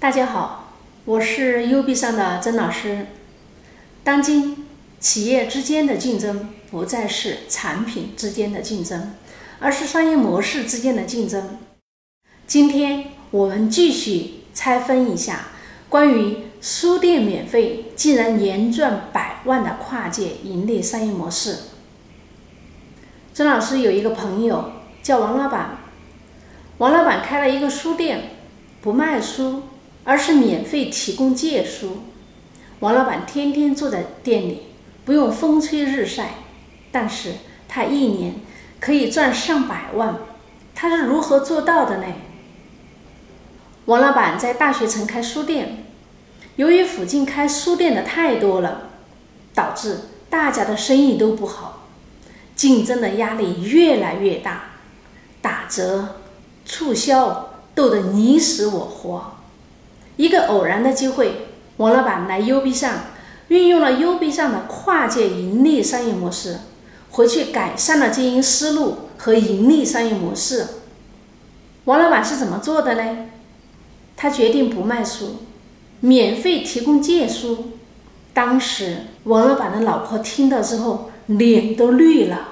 大家好，我是 U B 上的曾老师。当今企业之间的竞争不再是产品之间的竞争，而是商业模式之间的竞争。今天我们继续拆分一下关于书店免费竟然年赚百万的跨界盈利商业模式。曾老师有一个朋友叫王老板，王老板开了一个书店，不卖书。而是免费提供借书，王老板天天坐在店里，不用风吹日晒，但是他一年可以赚上百万，他是如何做到的呢？王老板在大学城开书店，由于附近开书店的太多了，导致大家的生意都不好，竞争的压力越来越大，打折、促销斗得你死我活。一个偶然的机会，王老板来 U B 上，运用了 U B 上的跨界盈利商业模式，回去改善了经营思路和盈利商业模式。王老板是怎么做的呢？他决定不卖书，免费提供借书。当时王老板的老婆听到之后，脸都绿了。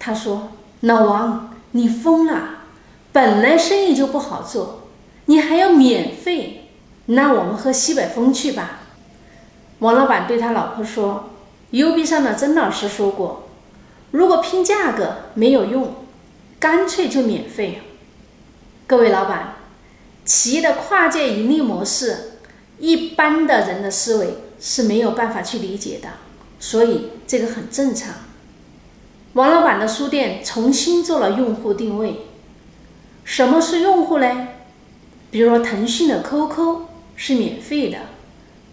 他说：“老王，你疯了！本来生意就不好做，你还要免费？”那我们喝西北风去吧。王老板对他老婆说：“U B 上的曾老师说过，如果拼价格没有用，干脆就免费。”各位老板，企业的跨界盈利模式，一般的人的思维是没有办法去理解的，所以这个很正常。王老板的书店重新做了用户定位。什么是用户呢？比如说腾讯的 QQ。是免费的，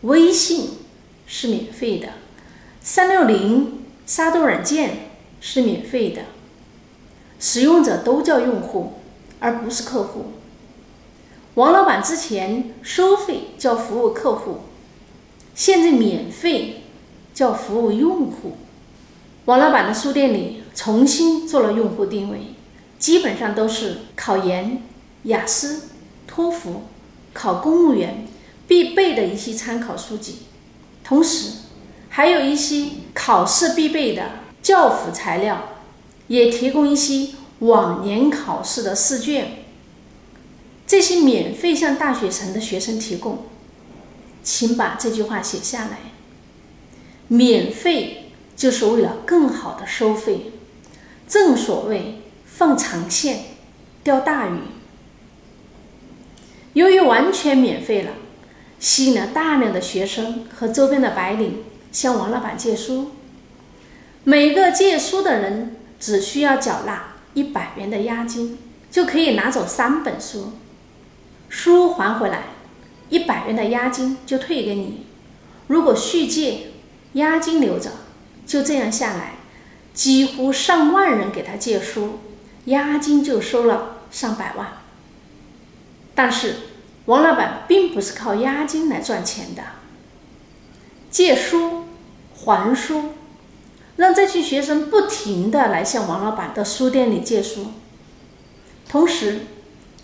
微信是免费的，三六零杀毒软件是免费的，使用者都叫用户，而不是客户。王老板之前收费叫服务客户，现在免费叫服务用户。王老板的书店里重新做了用户定位，基本上都是考研、雅思、托福。考公务员必备的一些参考书籍，同时还有一些考试必备的教辅材料，也提供一些往年考试的试卷。这些免费向大学城的学生提供，请把这句话写下来：免费就是为了更好的收费。正所谓放长线钓大鱼。由于完全免费了，吸引了大量的学生和周边的白领向王老板借书。每个借书的人只需要缴纳一百元的押金，就可以拿走三本书。书还回来，一百元的押金就退给你。如果续借，押金留着。就这样下来，几乎上万人给他借书，押金就收了上百万。但是，王老板并不是靠押金来赚钱的。借书还书，让这群学生不停的来向王老板的书店里借书。同时，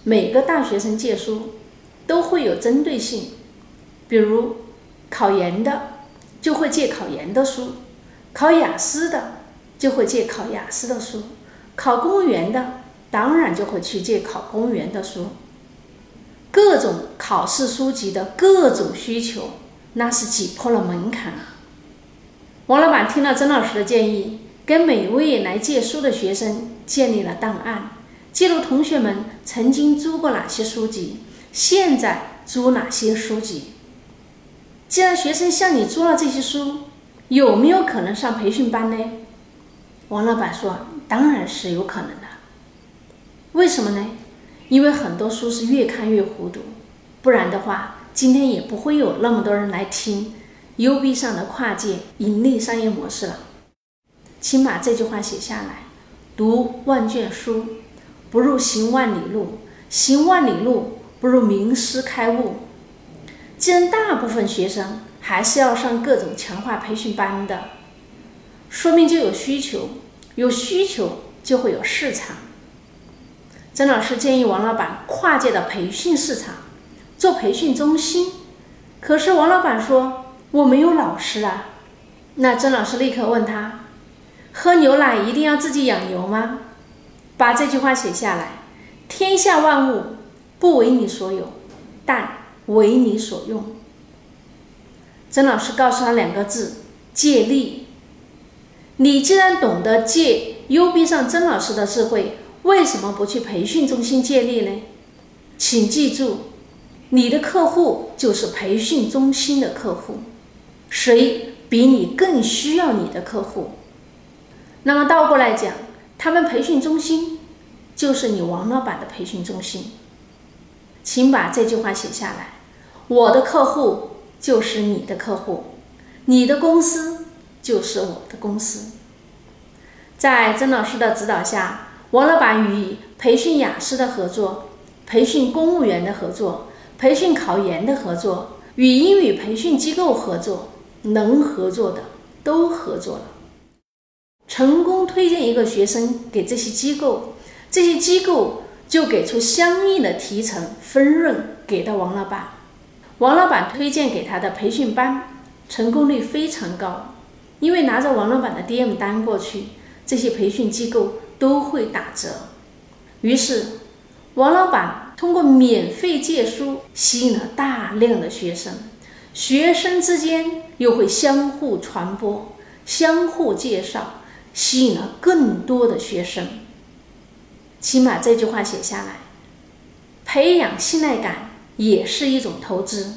每个大学生借书都会有针对性，比如考研的就会借考研的书，考雅思的就会借考雅思的书，考公务员的当然就会去借考公务员的书。各种考试书籍的各种需求，那是挤破了门槛啊！王老板听了曾老师的建议，跟每位来借书的学生建立了档案，记录同学们曾经租过哪些书籍，现在租哪些书籍。既然学生向你租了这些书，有没有可能上培训班呢？王老板说：“当然是有可能的。为什么呢？”因为很多书是越看越糊涂，不然的话，今天也不会有那么多人来听 U B 上的跨界盈利商业模式了。请把这句话写下来：读万卷书，不如行万里路；行万里路，不如名师开悟。既然大部分学生还是要上各种强化培训班的，说明就有需求，有需求就会有市场。曾老师建议王老板跨界的培训市场，做培训中心。可是王老板说我没有老师啊。那曾老师立刻问他：喝牛奶一定要自己养牛吗？把这句话写下来。天下万物不为你所有，但为你所用。曾老师告诉他两个字：借力。你既然懂得借 U B 上曾老师的智慧，为什么不去培训中心借力呢？请记住，你的客户就是培训中心的客户，谁比你更需要你的客户？那么倒过来讲，他们培训中心就是你王老板的培训中心。请把这句话写下来：我的客户就是你的客户，你的公司就是我的公司。在曾老师的指导下，王老板与培训雅思的合作。培训公务员的合作，培训考研的合作，与英语培训机构合作，能合作的都合作了，成功推荐一个学生给这些机构，这些机构就给出相应的提成分润给到王老板，王老板推荐给他的培训班成功率非常高，因为拿着王老板的 DM 单过去，这些培训机构都会打折，于是。王老板通过免费借书吸引了大量的学生，学生之间又会相互传播、相互介绍，吸引了更多的学生。请把这句话写下来。培养信赖感也是一种投资。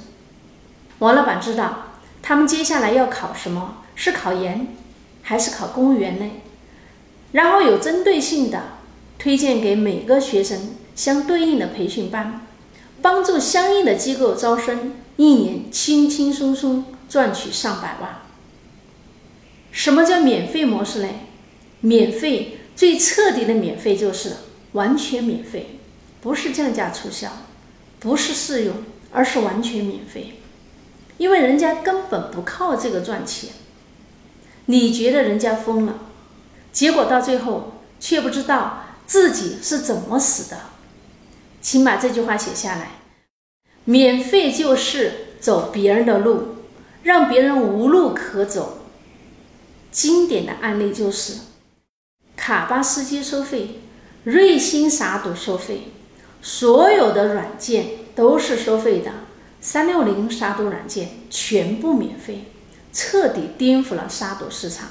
王老板知道他们接下来要考什么，是考研还是考公务员呢？然后有针对性的推荐给每个学生。相对应的培训班，帮助相应的机构招生，一年轻轻松松赚取上百万。什么叫免费模式呢？免费最彻底的免费就是完全免费，不是降价促销，不是试用，而是完全免费。因为人家根本不靠这个赚钱，你觉得人家疯了，结果到最后却不知道自己是怎么死的。请把这句话写下来：免费就是走别人的路，让别人无路可走。经典的案例就是卡巴斯基收费，瑞星杀毒收费，所有的软件都是收费的。三六零杀毒软件全部免费，彻底颠覆了杀毒市场，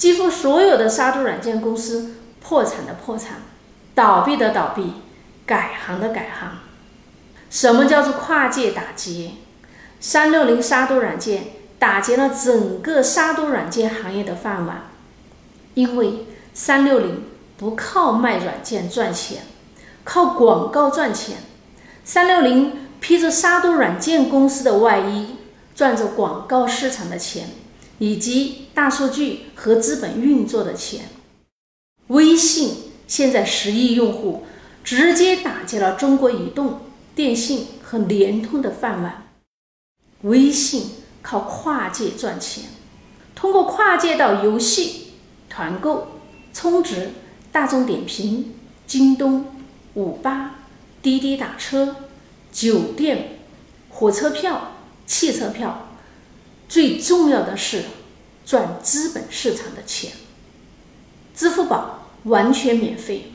几乎所有的杀毒软件公司破产的破产，倒闭的倒闭。改行的改行，什么叫做跨界打击？三六零杀毒软件打劫了整个杀毒软件行业的饭碗，因为三六零不靠卖软件赚钱，靠广告赚钱。三六零披着杀毒软件公司的外衣，赚着广告市场的钱，以及大数据和资本运作的钱。微信现在十亿用户。直接打击了中国移动、电信和联通的饭碗。微信靠跨界赚钱，通过跨界到游戏、团购、充值、大众点评、京东、五八、滴滴打车、酒店、火车票、汽车票，最重要的是赚资本市场的钱。支付宝完全免费。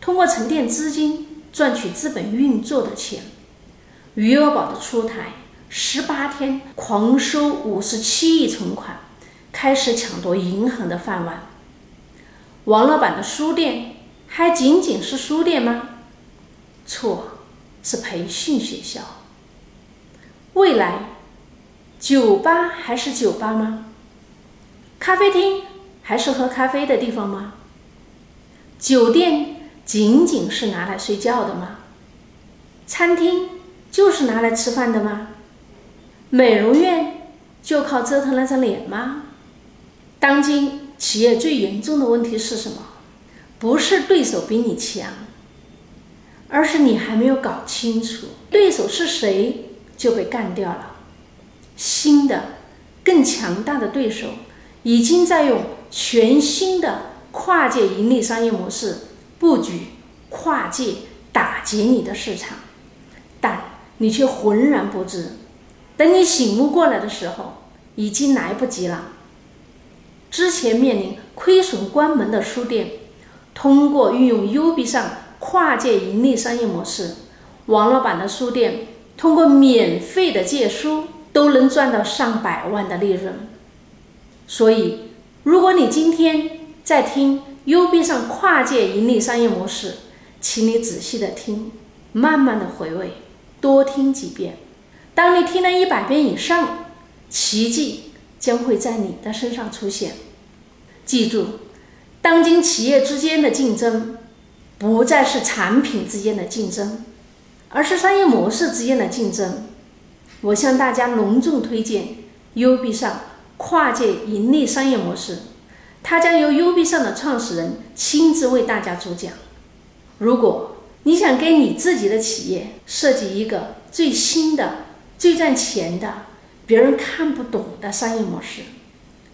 通过沉淀资金赚取资本运作的钱，余额宝的出台，十八天狂收五十七亿存款，开始抢夺银行的饭碗。王老板的书店还仅仅是书店吗？错，是培训学校。未来，酒吧还是酒吧吗？咖啡厅还是喝咖啡的地方吗？酒店？仅仅是拿来睡觉的吗？餐厅就是拿来吃饭的吗？美容院就靠折腾那张脸吗？当今企业最严重的问题是什么？不是对手比你强，而是你还没有搞清楚对手是谁就被干掉了。新的、更强大的对手已经在用全新的跨界盈利商业模式。布局跨界打劫你的市场，但你却浑然不知。等你醒悟过来的时候，已经来不及了。之前面临亏损关门的书店，通过运用 U B 上跨界盈利商业模式，网络版的书店通过免费的借书都能赚到上百万的利润。所以，如果你今天在听 U B 上跨界盈利商业模式，请你仔细的听，慢慢的回味，多听几遍。当你听了一百遍以上，奇迹将会在你的身上出现。记住，当今企业之间的竞争，不再是产品之间的竞争，而是商业模式之间的竞争。我向大家隆重推荐 U B 上跨界盈利商业模式，它将由 U B 上的创始人亲自为大家主讲。如果你想给你自己的企业设计一个最新的，最赚钱的、别人看不懂的商业模式，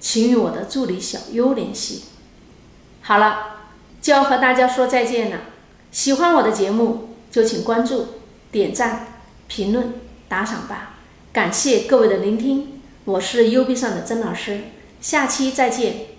请与我的助理小优联系。好了，就要和大家说再见了。喜欢我的节目，就请关注、点赞、评论、打赏吧。感谢各位的聆听，我是 U B 上的曾老师，下期再见。